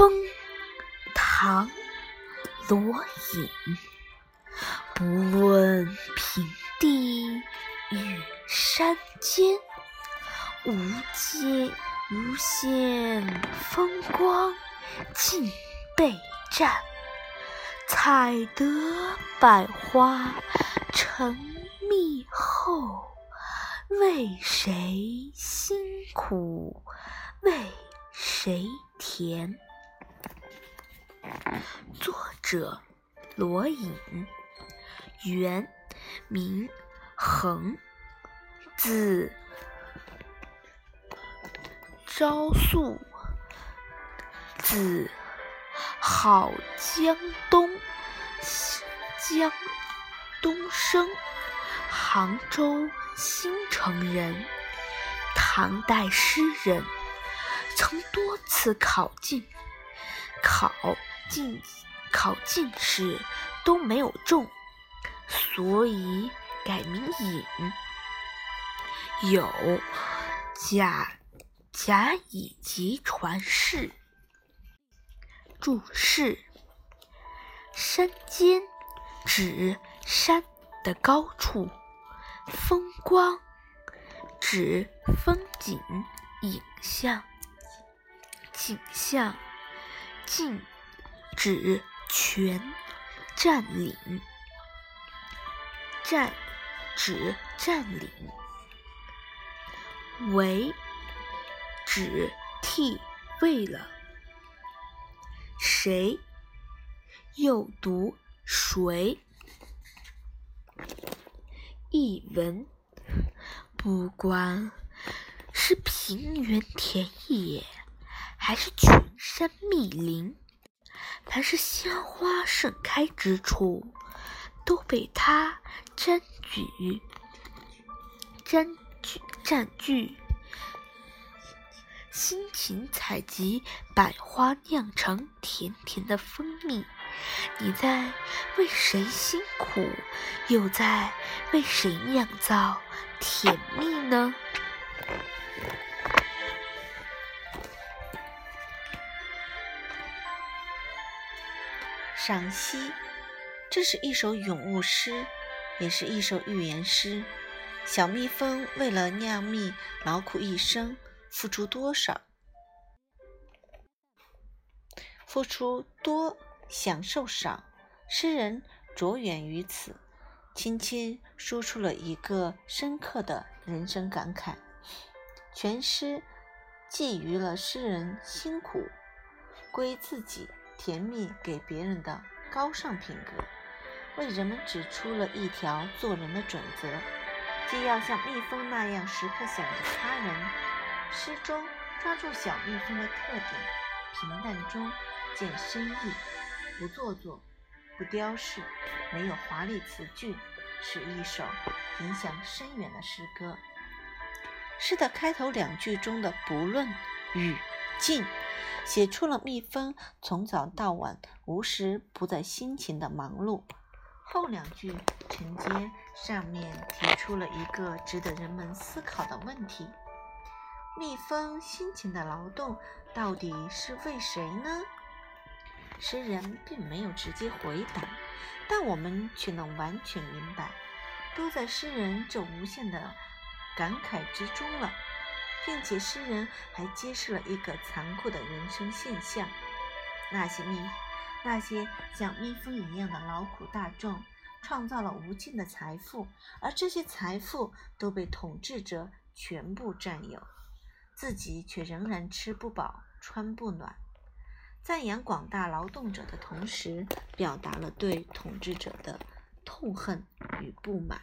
风，唐·罗隐。不问平地与山尖，无界无限风光尽被占。采得百花成蜜后，为谁辛苦为谁甜？作者罗隐，原名衡，字昭素，字好江东，江东生，杭州新城人，唐代诗人，曾多次考进。考进考进士都没有中，所以改名隐。有贾贾以及传世。注释：山间指山的高处，风光指风景影像景象。尽指全占领，占指占领，为指替为了谁，又读谁。译文：不管是平原田野。还是群山密林，凡是鲜花盛开之处，都被它占据、占据、占据。辛勤采集百花，酿成甜甜的蜂蜜。你在为谁辛苦，又在为谁酿造甜蜜呢？赏析，这是一首咏物诗，也是一首寓言诗。小蜜蜂为了酿蜜，劳苦一生，付出多少？付出多，享受少。诗人着眼于此，轻轻说出了一个深刻的人生感慨。全诗寄予了诗人辛苦归自己。甜蜜给别人的高尚品格，为人们指出了一条做人的准则：既要像蜜蜂那样时刻想着他人。诗中抓住小蜜蜂的特点，平淡中见深意，不做作，不雕饰，没有华丽词句，是一首影响深远的诗歌。诗的开头两句中的“不论”与“尽”。写出了蜜蜂从早到晚无时不在辛勤的忙碌。后两句承接上面，提出了一个值得人们思考的问题：蜜蜂辛勤的劳动到底是为谁呢？诗人并没有直接回答，但我们却能完全明白，都在诗人这无限的感慨之中了。并且诗人还揭示了一个残酷的人生现象：那些蜜，那些像蜜蜂一样的劳苦大众，创造了无尽的财富，而这些财富都被统治者全部占有，自己却仍然吃不饱、穿不暖。赞扬广大劳动者的同时，表达了对统治者的痛恨与不满。